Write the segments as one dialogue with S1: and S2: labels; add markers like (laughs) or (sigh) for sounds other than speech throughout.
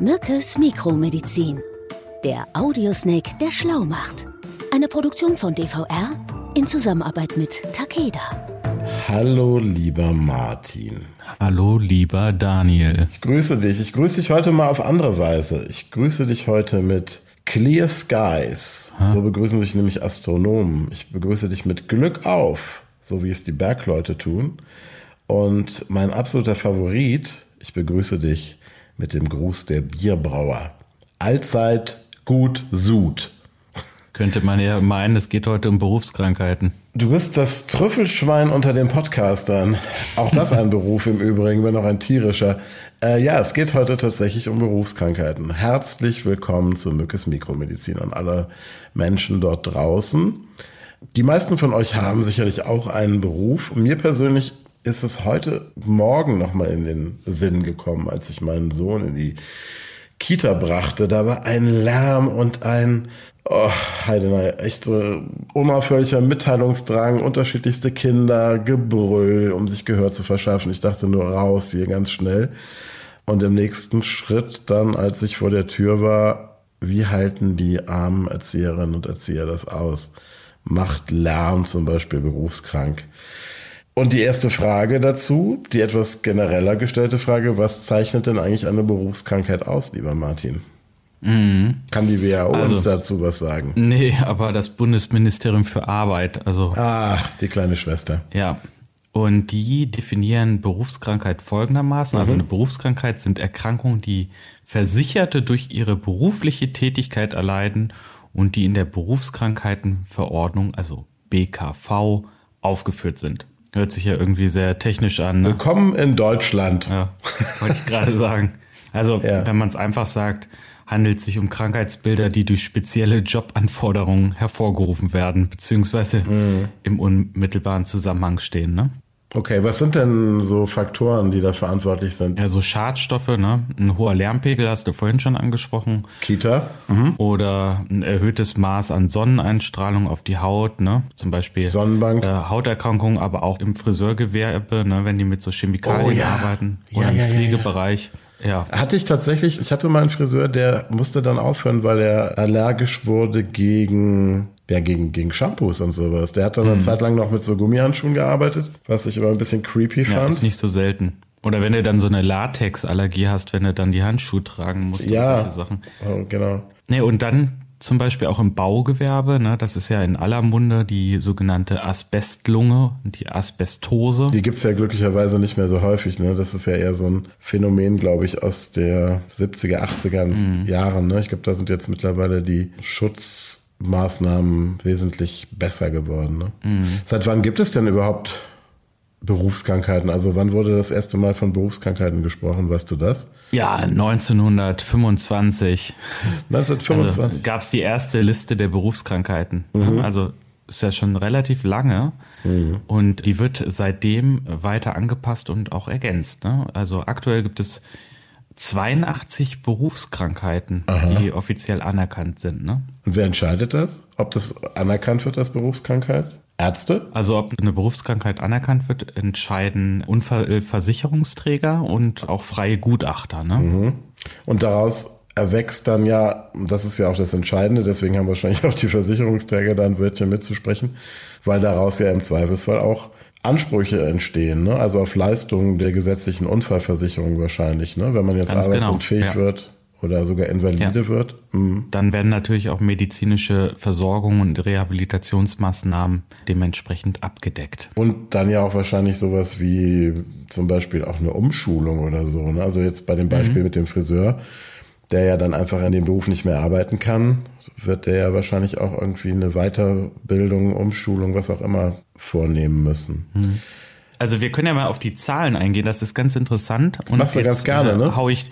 S1: Mückes Mikromedizin. Der Audiosnake, der schlau macht. Eine Produktion von DVR in Zusammenarbeit mit Takeda.
S2: Hallo, lieber Martin.
S3: Hallo, lieber Daniel.
S2: Ich grüße dich. Ich grüße dich heute mal auf andere Weise. Ich grüße dich heute mit Clear Skies. Ha? So begrüßen sich nämlich Astronomen. Ich begrüße dich mit Glück auf, so wie es die Bergleute tun. Und mein absoluter Favorit, ich begrüße dich mit dem Gruß der Bierbrauer. Allzeit gut Sud.
S3: Könnte man ja meinen, es geht heute um Berufskrankheiten.
S2: Du bist das Trüffelschwein unter den Podcastern. Auch das ein Beruf im Übrigen, wenn auch ein tierischer. Äh, ja, es geht heute tatsächlich um Berufskrankheiten. Herzlich willkommen zu Mückes Mikromedizin an alle Menschen dort draußen. Die meisten von euch haben sicherlich auch einen Beruf. Mir persönlich ist es heute Morgen nochmal in den Sinn gekommen, als ich meinen Sohn in die Kita brachte. Da war ein Lärm und ein, oh, Heidenei, echt so unaufhörlicher Mitteilungsdrang, unterschiedlichste Kinder, Gebrüll, um sich Gehör zu verschaffen. Ich dachte nur raus hier ganz schnell. Und im nächsten Schritt dann, als ich vor der Tür war, wie halten die armen Erzieherinnen und Erzieher das aus? Macht Lärm zum Beispiel berufskrank. Und die erste Frage dazu, die etwas genereller gestellte Frage, was zeichnet denn eigentlich eine Berufskrankheit aus, lieber Martin? Mhm. Kann die WHO also, uns dazu was sagen?
S3: Nee, aber das Bundesministerium für Arbeit, also.
S2: Ah, die kleine Schwester.
S3: Ja. Und die definieren Berufskrankheit folgendermaßen. Also mhm. Also eine Berufskrankheit sind Erkrankungen, die Versicherte durch ihre berufliche Tätigkeit erleiden und die in der Berufskrankheitenverordnung, also BKV, aufgeführt sind. Hört sich ja irgendwie sehr technisch an.
S2: Ne? Willkommen in Deutschland.
S3: Ja, wollte ich gerade (laughs) sagen. Also, ja. wenn man es einfach sagt, handelt es sich um Krankheitsbilder, die durch spezielle Jobanforderungen hervorgerufen werden, beziehungsweise mhm. im unmittelbaren Zusammenhang stehen. Ne?
S2: Okay, was sind denn so Faktoren, die da verantwortlich sind?
S3: Ja, so Schadstoffe, ne? Ein hoher Lärmpegel hast du vorhin schon angesprochen.
S2: Kita.
S3: Mhm. Oder ein erhöhtes Maß an Sonneneinstrahlung auf die Haut, ne? Zum Beispiel
S2: Sonnenbank.
S3: Äh, Hauterkrankungen, aber auch im Friseurgewerbe, ne? Wenn die mit so Chemikalien oh, ja. arbeiten. Oder ja, im ja, Pflegebereich. Ja.
S2: Hatte ich tatsächlich, ich hatte mal einen Friseur, der musste dann aufhören, weil er allergisch wurde gegen ja, gegen, gegen Shampoos und sowas. Der hat dann eine mhm. Zeit lang noch mit so Gummihandschuhen gearbeitet, was ich aber ein bisschen creepy fand. Ja,
S3: ist nicht so selten. Oder wenn du dann so eine Latexallergie hast, wenn du dann die Handschuhe tragen musst
S2: ja, solche Sachen. Oh, genau.
S3: Nee, und dann zum Beispiel auch im Baugewerbe, ne, das ist ja in aller Munde die sogenannte Asbestlunge, die Asbestose.
S2: Die gibt's ja glücklicherweise nicht mehr so häufig, ne? Das ist ja eher so ein Phänomen, glaube ich, aus der 70er, 80er mhm. Jahren. Ne? Ich glaube, da sind jetzt mittlerweile die Schutz Maßnahmen wesentlich besser geworden. Ne? Mhm. Seit wann gibt es denn überhaupt Berufskrankheiten? Also wann wurde das erste Mal von Berufskrankheiten gesprochen? Weißt du das?
S3: Ja, 1925.
S2: 1925.
S3: Also gab es die erste Liste der Berufskrankheiten. Mhm. Also ist ja schon relativ lange mhm. und die wird seitdem weiter angepasst und auch ergänzt. Ne? Also aktuell gibt es 82 Berufskrankheiten, Aha. die offiziell anerkannt sind. Ne?
S2: Und wer entscheidet das? Ob das anerkannt wird als Berufskrankheit? Ärzte?
S3: Also ob eine Berufskrankheit anerkannt wird, entscheiden Unfallversicherungsträger und auch freie Gutachter. Ne? Mhm.
S2: Und daraus erwächst dann ja, das ist ja auch das Entscheidende, deswegen haben wahrscheinlich auch die Versicherungsträger da ein Wörtchen mitzusprechen, weil daraus ja im Zweifelsfall auch Ansprüche entstehen, ne? also auf Leistungen der gesetzlichen Unfallversicherung wahrscheinlich, ne? wenn man jetzt Ganz arbeitsunfähig genau, ja. wird oder sogar invalide ja. wird.
S3: Mhm. Dann werden natürlich auch medizinische Versorgung und Rehabilitationsmaßnahmen dementsprechend abgedeckt.
S2: Und dann ja auch wahrscheinlich sowas wie zum Beispiel auch eine Umschulung oder so. Ne? Also jetzt bei dem Beispiel mhm. mit dem Friseur, der ja dann einfach in dem Beruf nicht mehr arbeiten kann, wird der ja wahrscheinlich auch irgendwie eine Weiterbildung, Umschulung, was auch immer vornehmen müssen.
S3: Hm. Also wir können ja mal auf die Zahlen eingehen, das ist ganz interessant.
S2: Und Machst du jetzt, ganz gerne, äh, ne?
S3: Hau ich,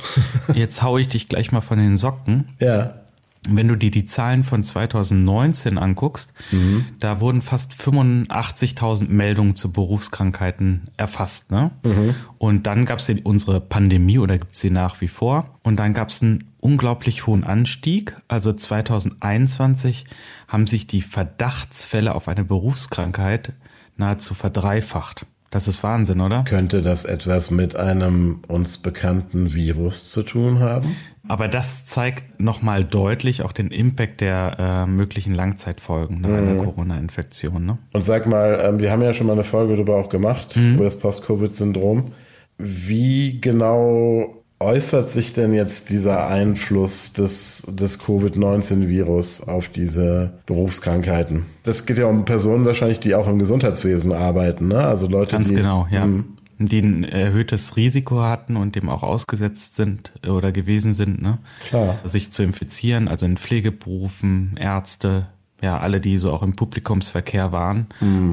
S3: jetzt hau ich dich gleich mal von den Socken.
S2: Ja.
S3: Wenn du dir die Zahlen von 2019 anguckst, mhm. da wurden fast 85.000 Meldungen zu Berufskrankheiten erfasst. Ne? Mhm. Und dann gab es unsere Pandemie oder gibt es sie nach wie vor. Und dann gab es einen unglaublich hohen Anstieg. Also 2021 haben sich die Verdachtsfälle auf eine Berufskrankheit nahezu verdreifacht. Das ist Wahnsinn, oder?
S2: Könnte das etwas mit einem uns bekannten Virus zu tun haben?
S3: Aber das zeigt nochmal deutlich auch den Impact der äh, möglichen Langzeitfolgen nach einer Corona-Infektion. Ne?
S2: Und sag mal, ähm, wir haben ja schon mal eine Folge darüber auch gemacht, über das Post-Covid-Syndrom. Wie genau äußert sich denn jetzt dieser Einfluss des, des Covid-19-Virus auf diese Berufskrankheiten? Das geht ja um Personen wahrscheinlich, die auch im Gesundheitswesen arbeiten, ne? Also Leute,
S3: Ganz
S2: die.
S3: genau, ja.
S2: Hm,
S3: Die ein erhöhtes Risiko hatten und dem auch ausgesetzt sind oder gewesen sind, ne?
S2: Klar.
S3: sich zu infizieren, also in Pflegeberufen, Ärzte, ja, alle, die so auch im Publikumsverkehr waren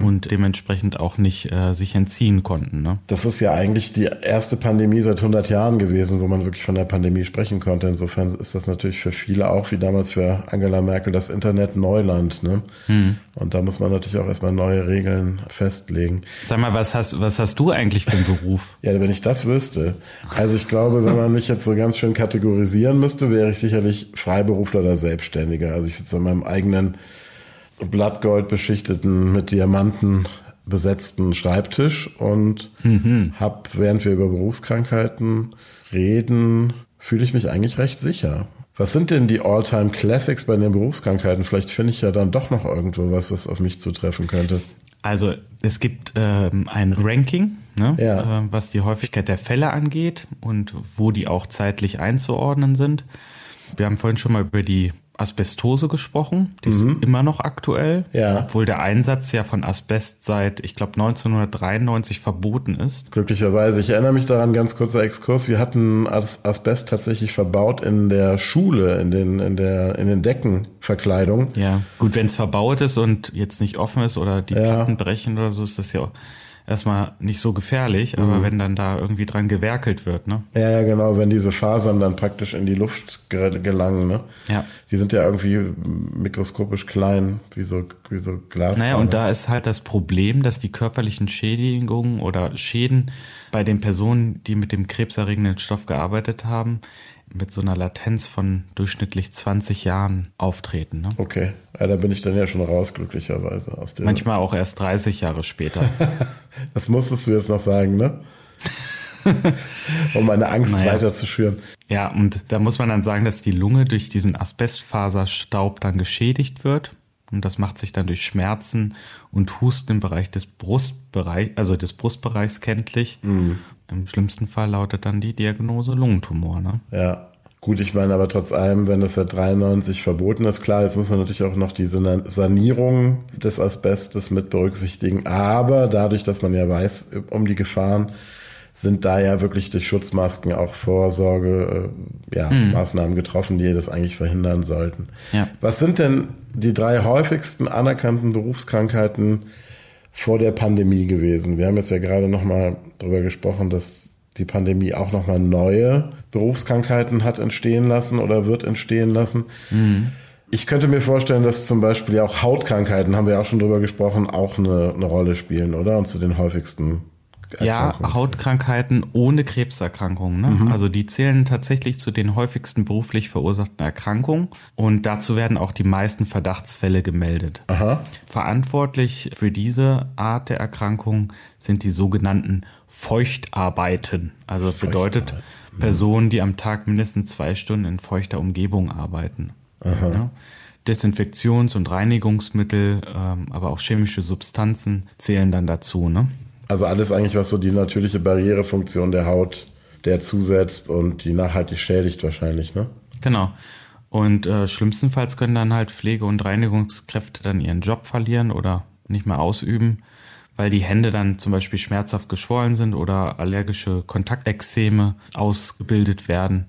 S3: und dementsprechend auch nicht äh, sich entziehen konnten. Ne?
S2: Das ist ja eigentlich die erste Pandemie seit 100 Jahren gewesen, wo man wirklich von der Pandemie sprechen konnte. Insofern ist das natürlich für viele auch, wie damals für Angela Merkel, das Internet Neuland. Ne? Und da muss man natürlich auch erstmal neue Regeln festlegen.
S3: Sag mal, was hast, was hast du eigentlich für einen Beruf? (laughs)
S2: Ja, wenn ich das wüsste. Also ich glaube, wenn man mich jetzt so ganz schön kategorisieren müsste, wäre ich sicherlich Freiberufler oder Selbstständiger. Also ich sitze an meinem eigenen Blattgold beschichteten, mit Diamanten besetzten Schreibtisch und hab, während wir über Berufskrankheiten reden, fühle ich mich eigentlich recht sicher. Was sind denn die All-Time Classics bei den Berufskrankheiten? Vielleicht finde ich ja dann doch noch irgendwo was, was auf mich zutreffen könnte.
S3: Also es gibt ähm, ein Ranking, ne,
S2: Ja.
S3: äh, was die Häufigkeit der Fälle angeht und wo die auch zeitlich einzuordnen sind. Wir haben vorhin schon mal über die Asbestose gesprochen. Die ist immer noch aktuell,
S2: Ja.
S3: obwohl der Einsatz ja von Asbest seit, ich glaube, 1993 verboten ist.
S2: Glücklicherweise. Ich erinnere mich daran, ganz kurzer Exkurs. Wir hatten As Asbest tatsächlich verbaut in der Schule, in den, in der, in den Deckenverkleidungen.
S3: Ja, gut, wenn es verbaut ist und jetzt nicht offen ist oder die
S2: Ja.
S3: Platten brechen oder so, ist das ja erstmal nicht so gefährlich. Aber wenn dann da irgendwie dran gewerkelt wird, ne?
S2: Ja, ja, genau, wenn diese Fasern dann praktisch in die Luft ge- gelangen, ne?
S3: Ja.
S2: Die sind ja irgendwie mikroskopisch klein, wie so, wie so Glas.
S3: Naja, und da ist halt das Problem, dass die körperlichen Schädigungen oder Schäden bei den Personen, die mit dem krebserregenden Stoff gearbeitet haben, mit so einer Latenz von durchschnittlich 20 Jahren auftreten. Ne?
S2: Okay, ja, da bin ich dann ja schon raus, glücklicherweise. Aus der,
S3: Manchmal auch erst 30 Jahre später. (laughs)
S2: das musstest du jetzt noch sagen, ne? (laughs) um meine Angst
S3: Naja.
S2: weiter zu schüren.
S3: Ja, und da muss man dann sagen, dass die Lunge durch diesen Asbestfaserstaub dann geschädigt wird. Und das macht sich dann durch Schmerzen und Husten im Bereich des Brustbereich, also des Brustbereichs kenntlich. Im schlimmsten Fall lautet dann die Diagnose Lungentumor. Ne?
S2: Ja. Gut, ich meine aber trotz allem, wenn das seit 93 verboten ist, klar, jetzt muss man natürlich auch noch die Sanierung des Asbestes mit berücksichtigen. Aber dadurch, dass man ja weiß um die Gefahren, sind da ja wirklich durch Schutzmasken auch Vorsorge, äh, ja, Maßnahmen getroffen, die das eigentlich verhindern sollten.
S3: Ja.
S2: Was sind denn die drei häufigsten anerkannten Berufskrankheiten vor der Pandemie gewesen? Wir haben jetzt ja gerade nochmal darüber gesprochen, dass die Pandemie auch nochmal neue Berufskrankheiten hat entstehen lassen oder wird entstehen lassen. Ich könnte mir vorstellen, dass zum Beispiel ja auch Hautkrankheiten, haben wir auch schon drüber gesprochen, auch eine, eine Rolle spielen, oder? Und zu den häufigsten
S3: Ja. Hautkrankheiten ohne Krebserkrankungen. Ne? Also die zählen tatsächlich zu den häufigsten beruflich verursachten Erkrankungen. Und dazu werden auch die meisten Verdachtsfälle gemeldet.
S2: Aha.
S3: Verantwortlich für diese Art der Erkrankung sind die sogenannten Feuchtarbeiten. Also bedeutet Personen, die am Tag mindestens zwei Stunden in feuchter Umgebung arbeiten. Ja. Desinfektions- und Reinigungsmittel, ähm, aber auch chemische Substanzen zählen dann dazu. Ne?
S2: Also alles eigentlich, was so die natürliche Barrierefunktion der Haut der zusetzt und die nachhaltig schädigt wahrscheinlich, ne?
S3: Genau. Und äh, schlimmstenfalls können dann halt Pflege- und Reinigungskräfte dann ihren Job verlieren oder nicht mehr ausüben, weil die Hände dann zum Beispiel schmerzhaft geschwollen sind oder allergische Kontaktexzeme ausgebildet werden.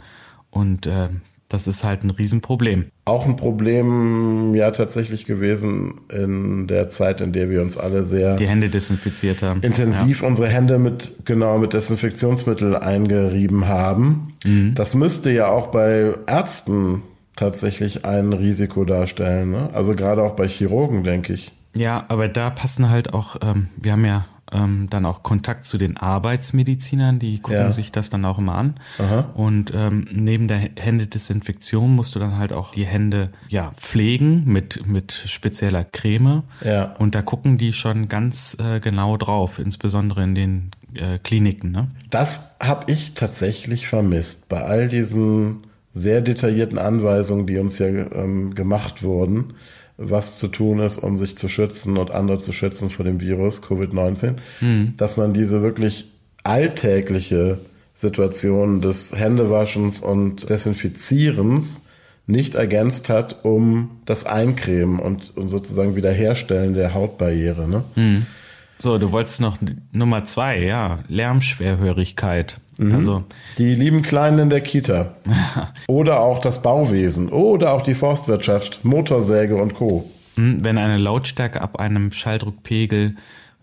S3: Und äh, das ist halt ein Riesenproblem.
S2: Auch ein Problem ja tatsächlich gewesen in der Zeit, in der wir uns alle sehr
S3: Die Hände desinfiziert haben.
S2: intensiv unsere Hände mit genau mit Desinfektionsmittel eingerieben haben. Das müsste ja auch bei Ärzten tatsächlich ein Risiko darstellen. Ne? Also gerade auch bei Chirurgen, denke ich.
S3: Ja, aber da passen halt auch, ähm, wir haben ja ähm, dann auch Kontakt zu den Arbeitsmedizinern, die gucken
S2: Ja.
S3: sich das dann auch immer an. Und ähm, neben der Händedesinfektion musst du dann halt auch die Hände ja pflegen mit mit spezieller Creme.
S2: Ja.
S3: Und da gucken die schon ganz äh, genau drauf, insbesondere in den äh, Kliniken. Ne?
S2: Das habe ich tatsächlich vermisst bei all diesen sehr detaillierten Anweisungen, die uns ja ähm, gemacht wurden, was zu tun ist, um sich zu schützen und andere zu schützen vor dem Virus Covid-19, mhm. dass man diese wirklich alltägliche Situation des Händewaschens und Desinfizierens nicht ergänzt hat, um das Eincremen und, und sozusagen Wiederherstellen der Hautbarriere. Ne?
S3: Mhm. So, du wolltest noch Nummer zwei, ja, Lärmschwerhörigkeit.
S2: Mhm. Also die lieben Kleinen in der Kita. (laughs) oder auch das Bauwesen oder auch die Forstwirtschaft, Motorsäge und Co.
S3: Mhm, wenn eine Lautstärke ab einem Schalldruckpegel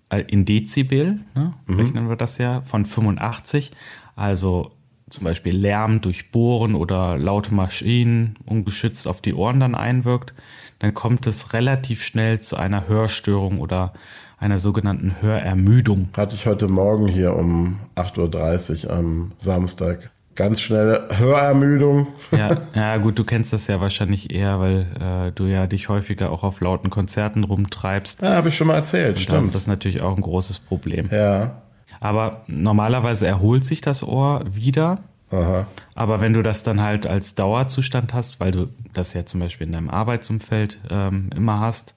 S3: äh, in Dezibel, ne, mhm. rechnen wir das ja, von 85, also zum Beispiel Lärm durch Bohren oder laute Maschinen ungeschützt auf die Ohren dann einwirkt, dann kommt es relativ schnell zu einer Hörstörung oder einer sogenannten Hörermüdung.
S2: Hatte ich heute Morgen hier um 8.30 Uhr am Samstag. Ganz schnelle Hörermüdung.
S3: Ja, ja, gut, du kennst das ja wahrscheinlich eher, weil äh, du ja dich häufiger auch auf lauten Konzerten rumtreibst.
S2: Ja, habe ich schon mal erzählt,
S3: Und
S2: stimmt.
S3: Da ist das natürlich auch ein großes Problem.
S2: Ja.
S3: Aber normalerweise erholt sich das Ohr wieder.
S2: Aha.
S3: Aber wenn du das dann halt als Dauerzustand hast, weil du das ja zum Beispiel in deinem Arbeitsumfeld ähm, immer hast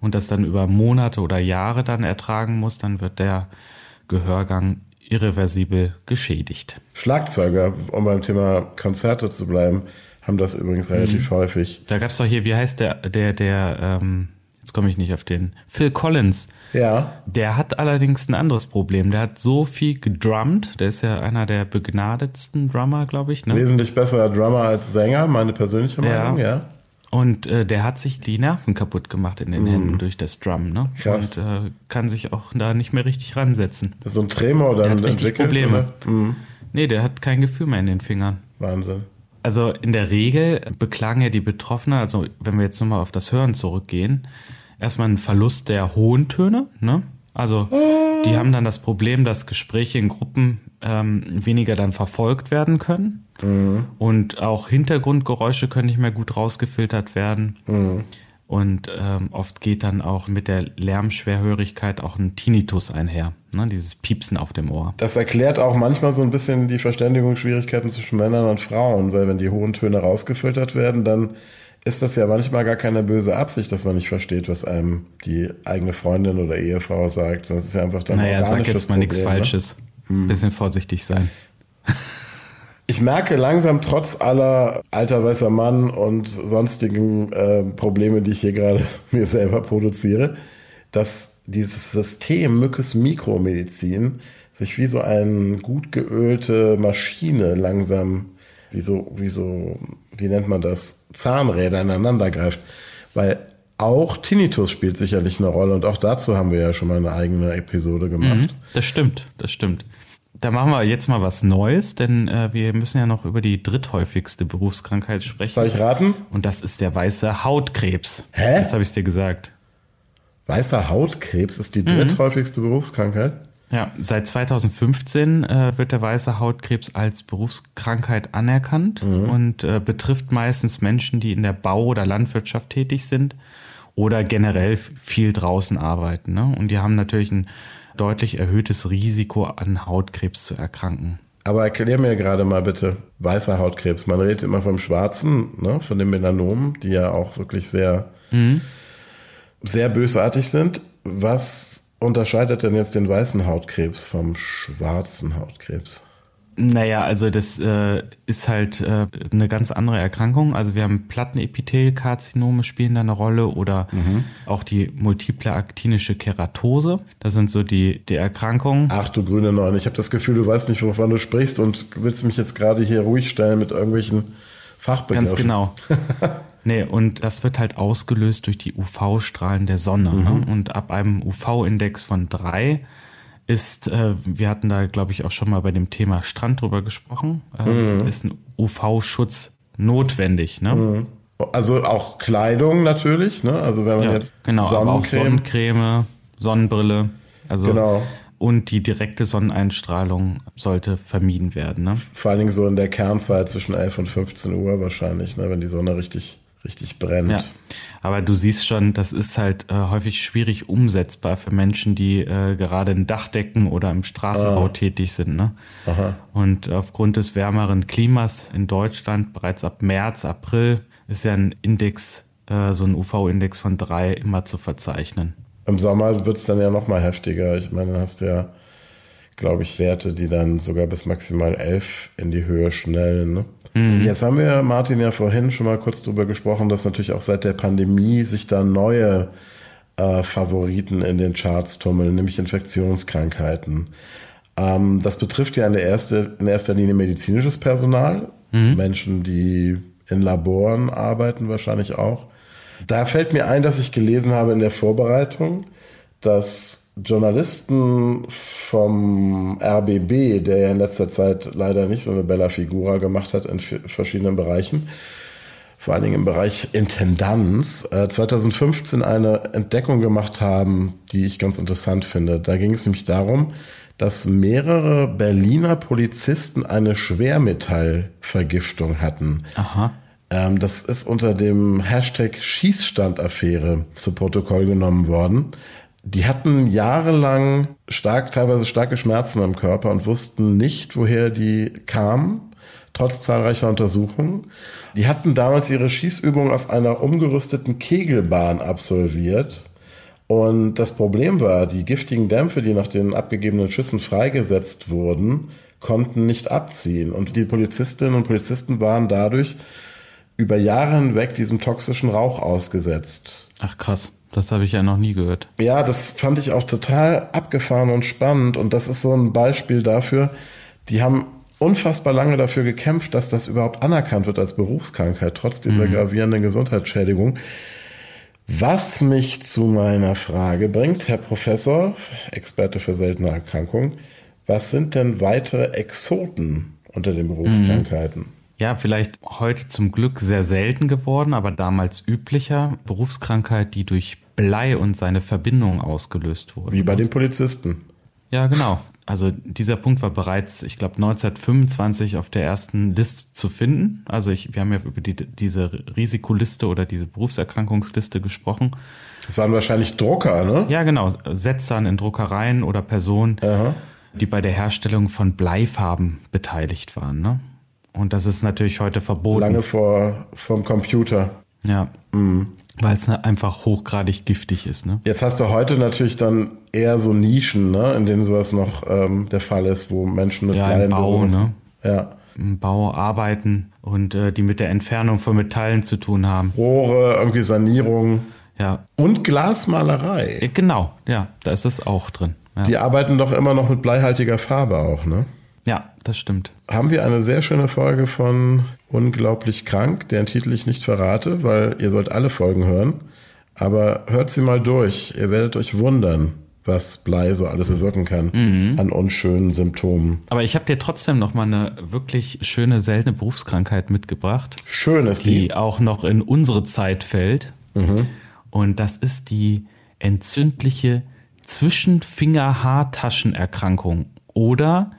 S3: und das dann über Monate oder Jahre dann ertragen musst, dann wird der Gehörgang irreversibel geschädigt.
S2: Schlagzeuger, um beim Thema Konzerte zu bleiben, haben das übrigens relativ mhm. häufig.
S3: Da gab es doch hier, wie heißt der, der, der, ähm, jetzt komme ich nicht auf den, Phil Collins.
S2: Ja.
S3: Der hat allerdings ein anderes Problem. Der hat so viel gedrummt. Der ist ja einer der begnadetsten Drummer, glaube ich. Ne?
S2: Wesentlich besserer Drummer als Sänger, meine persönliche Meinung, ja. ja.
S3: Und äh, der hat sich die Nerven kaputt gemacht in den mm. Händen durch das Drum, ne?
S2: Krass.
S3: Und äh, kann sich auch da nicht mehr richtig ransetzen.
S2: So ein Tremor dann der
S3: hat
S2: richtig.
S3: Probleme. Mm. Nee, der hat kein Gefühl mehr in den Fingern.
S2: Wahnsinn.
S3: Also in der Regel beklagen ja die Betroffenen, also wenn wir jetzt nochmal auf das Hören zurückgehen, erstmal einen Verlust der hohen Töne, ne? Also die haben dann das Problem, dass Gespräche in Gruppen ähm, weniger dann verfolgt werden können. Mhm. Und auch Hintergrundgeräusche können nicht mehr gut rausgefiltert werden. Mhm. Und ähm, oft geht dann auch mit der Lärmschwerhörigkeit auch ein Tinnitus einher, ne? dieses Piepsen auf dem Ohr.
S2: Das erklärt auch manchmal so ein bisschen die Verständigungsschwierigkeiten zwischen Männern und Frauen, weil wenn die hohen Töne rausgefiltert werden, dann ist das ja manchmal gar keine böse Absicht, dass man nicht versteht, was einem die eigene Freundin oder Ehefrau sagt, sondern es ist ja einfach dann
S3: Naja, sag jetzt mal nichts ne? Falsches. Hm. Bisschen vorsichtig sein.
S2: Ich merke langsam trotz aller alter weißer Mann und sonstigen äh, Probleme, die ich hier gerade (laughs) mir selber produziere, dass dieses System Mückes Mikromedizin sich wie so eine gut geölte Maschine langsam, wie so, wie so, wie nennt man das, Zahnräder ineinander greift. Weil auch Tinnitus spielt sicherlich eine Rolle und auch dazu haben wir ja schon mal eine eigene Episode gemacht. Mhm,
S3: das stimmt, das stimmt. Da machen wir jetzt mal was Neues, denn äh, wir müssen ja noch über die dritthäufigste Berufskrankheit sprechen.
S2: Soll ich raten?
S3: Und das ist der weiße Hautkrebs.
S2: Hä?
S3: Jetzt habe ich es dir gesagt.
S2: Weißer Hautkrebs ist die dritthäufigste mhm. Berufskrankheit?
S3: Ja, seit 2015 äh, wird der weiße Hautkrebs als Berufskrankheit anerkannt mhm. und äh, betrifft meistens Menschen, die in der Bau- oder Landwirtschaft tätig sind oder generell viel draußen arbeiten. Ne? Und die haben natürlich ein deutlich erhöhtes Risiko an Hautkrebs zu erkranken.
S2: Aber erklär mir gerade mal bitte, weißer Hautkrebs. Man redet immer vom schwarzen, ne, von den Melanomen, die ja auch wirklich sehr, mhm. sehr bösartig sind. Was unterscheidet denn jetzt den weißen Hautkrebs vom schwarzen Hautkrebs?
S3: Naja, also das äh, ist halt äh, eine ganz andere Erkrankung. Also wir haben Plattenepithelkarzinome spielen da eine Rolle oder mhm. auch die multiple aktinische Keratose. Das sind so die, die Erkrankungen.
S2: Ach du grüne Neun, ich habe das Gefühl, du weißt nicht, wovon du sprichst und willst mich jetzt gerade hier ruhig stellen mit irgendwelchen Fachbegriffen.
S3: Ganz genau. (laughs) nee, und das wird halt ausgelöst durch die UV-Strahlen der Sonne. Ne? Mhm. Ne? Und ab einem UV-Index von drei ist, äh, wir hatten da, glaube ich, auch schon mal bei dem Thema Strand drüber gesprochen, äh, mhm. ist ein UV-Schutz notwendig. Ne? Mhm.
S2: Also auch Kleidung natürlich, ne? Also wenn man ja, jetzt
S3: genau, Sonnencreme, aber auch Sonnencreme, Sonnenbrille, also
S2: genau.
S3: und die direkte Sonneneinstrahlung sollte vermieden werden. Ne?
S2: Vor allen Dingen so in der Kernzeit zwischen 11 und 15 Uhr wahrscheinlich, ne? wenn die Sonne richtig richtig brennt.
S3: Ja. Aber du siehst schon, das ist halt äh, häufig schwierig umsetzbar für Menschen, die äh, gerade in Dachdecken oder im Straßenbau ah. tätig sind. Ne? Aha. Und aufgrund des wärmeren Klimas in Deutschland bereits ab März, April ist ja ein Index, äh, so ein UV-Index von drei immer zu verzeichnen.
S2: Im Sommer wird es dann ja noch mal heftiger. Ich meine, dann hast du ja, glaube ich, Werte, die dann sogar bis maximal elf in die Höhe schnellen. Ne? Mhm. Jetzt haben wir, Martin, ja vorhin schon mal kurz drüber gesprochen, dass natürlich auch seit der Pandemie sich da neue äh, Favoriten in den Charts tummeln, nämlich Infektionskrankheiten. Ähm, das betrifft ja in, erste, in erster Linie medizinisches Personal, mhm. Menschen, die in Laboren arbeiten wahrscheinlich auch. Da fällt mir ein, dass ich gelesen habe in der Vorbereitung, dass Journalisten vom RBB, der ja in letzter Zeit leider nicht so eine Bella Figura gemacht hat in verschiedenen Bereichen, vor allen Dingen im Bereich Intendanz, 2015 äh, eine Entdeckung gemacht haben, die ich ganz interessant finde. Da ging es nämlich darum, dass mehrere Berliner Polizisten eine Schwermetallvergiftung hatten.
S3: Aha.
S2: Ähm, das ist unter dem Hashtag Schießstandaffäre zu Protokoll genommen worden. Die hatten jahrelang stark, teilweise starke Schmerzen am Körper und wussten nicht, woher die kamen, trotz zahlreicher Untersuchungen. Die hatten damals ihre Schießübung auf einer umgerüsteten Kegelbahn absolviert. Und das Problem war, die giftigen Dämpfe, die nach den abgegebenen Schüssen freigesetzt wurden, konnten nicht abziehen. Und die Polizistinnen und Polizisten waren dadurch über Jahre hinweg diesem toxischen Rauch ausgesetzt.
S3: Ach krass. Das habe ich ja noch nie gehört.
S2: Ja, das fand ich auch total abgefahren und spannend. Und das ist so ein Beispiel dafür. Die haben unfassbar lange dafür gekämpft, dass das überhaupt anerkannt wird als Berufskrankheit, trotz dieser mhm. gravierenden Gesundheitsschädigung. Was mich zu meiner Frage bringt, Herr Professor, Experte für seltene Erkrankungen, was sind denn weitere Exoten unter den Berufskrankheiten? Mhm.
S3: Ja, vielleicht heute zum Glück sehr selten geworden, aber damals üblicher. Berufskrankheit, die durch Blei und seine Verbindung ausgelöst wurde.
S2: Wie bei den Polizisten.
S3: Ja, genau. Also dieser Punkt war bereits, ich glaube, 1925 auf der ersten Liste zu finden. Also ich, wir haben ja über die, diese Risikoliste oder diese Berufserkrankungsliste gesprochen.
S2: Das waren wahrscheinlich Drucker, ne?
S3: Ja, genau. Setzern in Druckereien oder Personen, Aha. die bei der Herstellung von Bleifarben beteiligt waren. Ne? Und das ist natürlich heute verboten.
S2: Lange vor vom Computer.
S3: Ja. Mhm. Weil es ne, einfach hochgradig giftig ist. Ne?
S2: Jetzt hast du heute natürlich dann eher so Nischen, ne, in denen sowas noch ähm, der Fall ist, wo Menschen mit
S3: ja, Blei im Bau, ne?
S2: Ja.
S3: Im Bau arbeiten und äh, die mit der Entfernung von Metallen zu tun haben.
S2: Rohre, irgendwie Sanierung.
S3: Ja.
S2: Und Glasmalerei.
S3: Genau, ja, da ist das auch drin. Ja.
S2: Die arbeiten doch immer noch mit bleihaltiger Farbe auch, ne?
S3: Ja, das stimmt.
S2: Haben wir eine sehr schöne Folge von Unglaublich krank, deren Titel ich nicht verrate, weil ihr sollt alle Folgen hören. Aber hört sie mal durch. Ihr werdet euch wundern, was Blei so alles bewirken kann mhm. an unschönen Symptomen.
S3: Aber ich habe dir trotzdem noch mal eine wirklich schöne, seltene Berufskrankheit mitgebracht.
S2: Schönes
S3: Die Lied. auch noch in unsere Zeit fällt. Mhm. Und das ist die entzündliche Zwischenfinger-Haartaschenerkrankung oder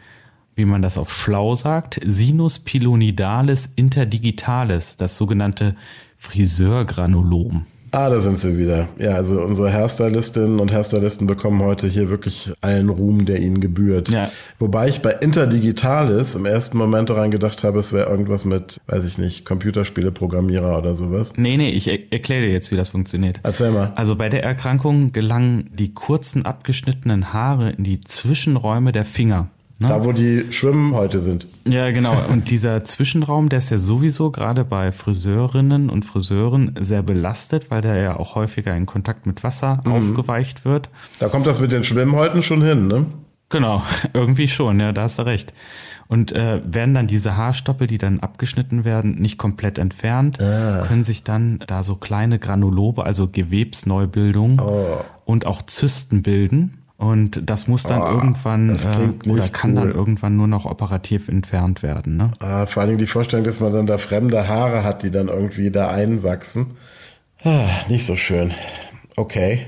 S3: wie man das auf schlau sagt, Sinus pilonidalis interdigitalis, das sogenannte Friseurgranulom.
S2: Ah, da sind sie wieder. Ja, also unsere Hairstylistinnen und Hairstylisten bekommen heute hier wirklich allen Ruhm, der ihnen gebührt. Ja. Wobei ich bei Interdigitalis im ersten Moment daran gedacht habe, es wäre irgendwas mit, weiß ich nicht, Computerspiele-Programmierer oder sowas.
S3: Nee, nee, ich er erkläre dir jetzt, wie das funktioniert.
S2: Erzähl mal.
S3: Also bei der Erkrankung gelangen die kurzen abgeschnittenen Haare in die Zwischenräume der Finger.
S2: Ne? Da, wo die Schwimmhäute sind.
S3: Ja, genau. Und dieser Zwischenraum, der ist ja sowieso gerade bei Friseurinnen und Friseuren sehr belastet, weil der ja auch häufiger in Kontakt mit Wasser mhm. aufgeweicht wird.
S2: Da kommt das mit den Schwimmhäuten schon hin, ne?
S3: Genau, (laughs) irgendwie schon, ja, da hast du recht. Und äh, werden dann diese Haarstoppel, die dann abgeschnitten werden, nicht komplett entfernt, ah. können sich dann da so kleine Granulobe, also Gewebsneubildungen oh. und auch Zysten bilden. Und das muss dann oh, irgendwann äh, oder kann cool. dann irgendwann nur noch operativ entfernt werden. Ne?
S2: Ah, vor allen Dingen die Vorstellung, dass man dann da fremde Haare hat, die dann irgendwie da einwachsen. Ah, nicht so schön. Okay.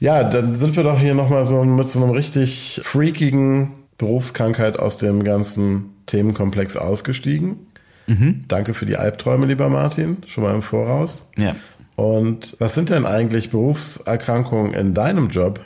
S2: Ja, dann sind wir doch hier nochmal so mit so einem richtig freakigen Berufskrankheit aus dem ganzen Themenkomplex ausgestiegen. Mhm. Danke für die Albträume, lieber Martin, schon mal im Voraus.
S3: Ja.
S2: Und was sind denn eigentlich Berufserkrankungen in deinem Job?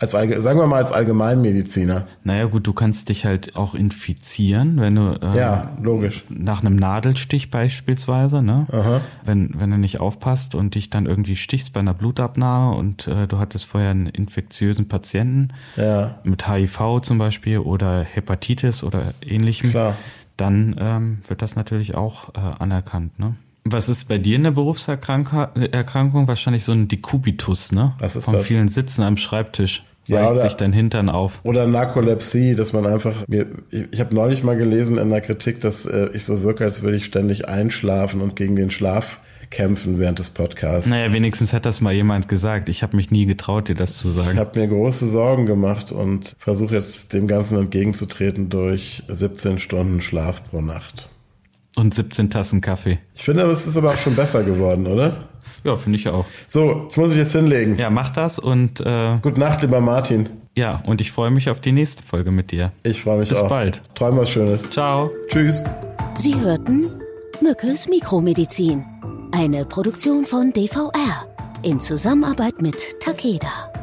S2: Als, sagen wir mal als Allgemeinmediziner.
S3: Naja gut, du kannst dich halt auch infizieren, wenn du
S2: äh, ja, logisch.
S3: nach einem Nadelstich beispielsweise, ne? Aha. Wenn, wenn du nicht aufpasst und dich dann irgendwie stichst bei einer Blutabnahme und äh, du hattest vorher einen infektiösen Patienten ja. mit HIV zum Beispiel oder Hepatitis oder ähnlichem, Klar. dann ähm, wird das natürlich auch äh, anerkannt, ne? Was ist bei dir eine Berufserkrankung? Wahrscheinlich so ein Dekubitus, ne?
S2: Was ist
S3: Von
S2: das?
S3: vielen Sitzen am Schreibtisch. Ja, weicht sich dein Hintern auf.
S2: Oder Narkolepsie, dass man einfach mir ich, ich habe neulich mal gelesen in der Kritik, dass äh, ich so wirke, als würde ich ständig einschlafen und gegen den Schlaf kämpfen während des Podcasts.
S3: Naja, wenigstens hat das mal jemand gesagt. Ich habe mich nie getraut, dir das zu sagen.
S2: Ich habe mir große Sorgen gemacht und versuche jetzt dem Ganzen entgegenzutreten durch 17 Stunden Schlaf pro Nacht.
S3: Und 17 Tassen Kaffee.
S2: Ich finde, es ist aber auch schon besser geworden, oder?
S3: Ja, finde ich auch.
S2: So, ich muss mich jetzt hinlegen.
S3: Ja, mach das und äh,
S2: Gute Nacht, lieber Martin.
S3: Ja, und ich freue mich auf die nächste Folge mit dir.
S2: Ich freue mich
S3: Bis
S2: auch.
S3: Bis bald.
S2: Träum was Schönes.
S3: Ciao.
S2: Tschüss.
S1: Sie hörten Mückes Mikromedizin. Eine Produktion von DVR in Zusammenarbeit mit Takeda.